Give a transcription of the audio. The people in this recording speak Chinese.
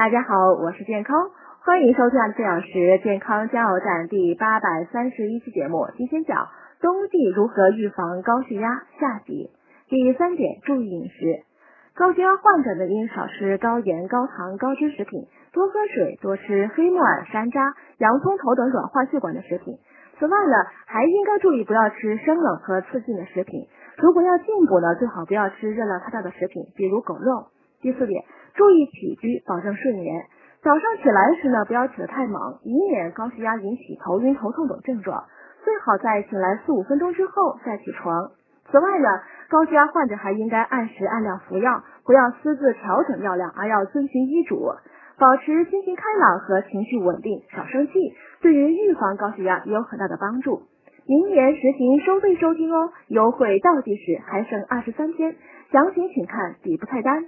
大家好，我是健康，欢迎收听四小时健康加油站第八百三十一期节目。今天讲冬季如何预防高血压下集。第三点，注意饮食。高血压患者呢，应少吃高盐、高糖、高脂食品，多喝水，多吃黑木耳、山楂、洋葱头等软化血管的食品。此外呢，还应该注意不要吃生冷和刺激的食品。如果要进补呢，最好不要吃热量太大的食品，比如狗肉。第四点，注意起居，保证睡眠。早上起来时呢，不要起得太猛，以免高血压引起头晕、头痛等症状。最好在醒来四五分钟之后再起床。此外呢，高血压患者还应该按时按量服药，不要私自调整药量，而要遵循医嘱，保持心情开朗和情绪稳定，少生气，对于预防高血压也有很大的帮助。明年实行收费收听哦，优惠倒计时还剩二十三天，详情请看底部菜单。